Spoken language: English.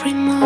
every moment,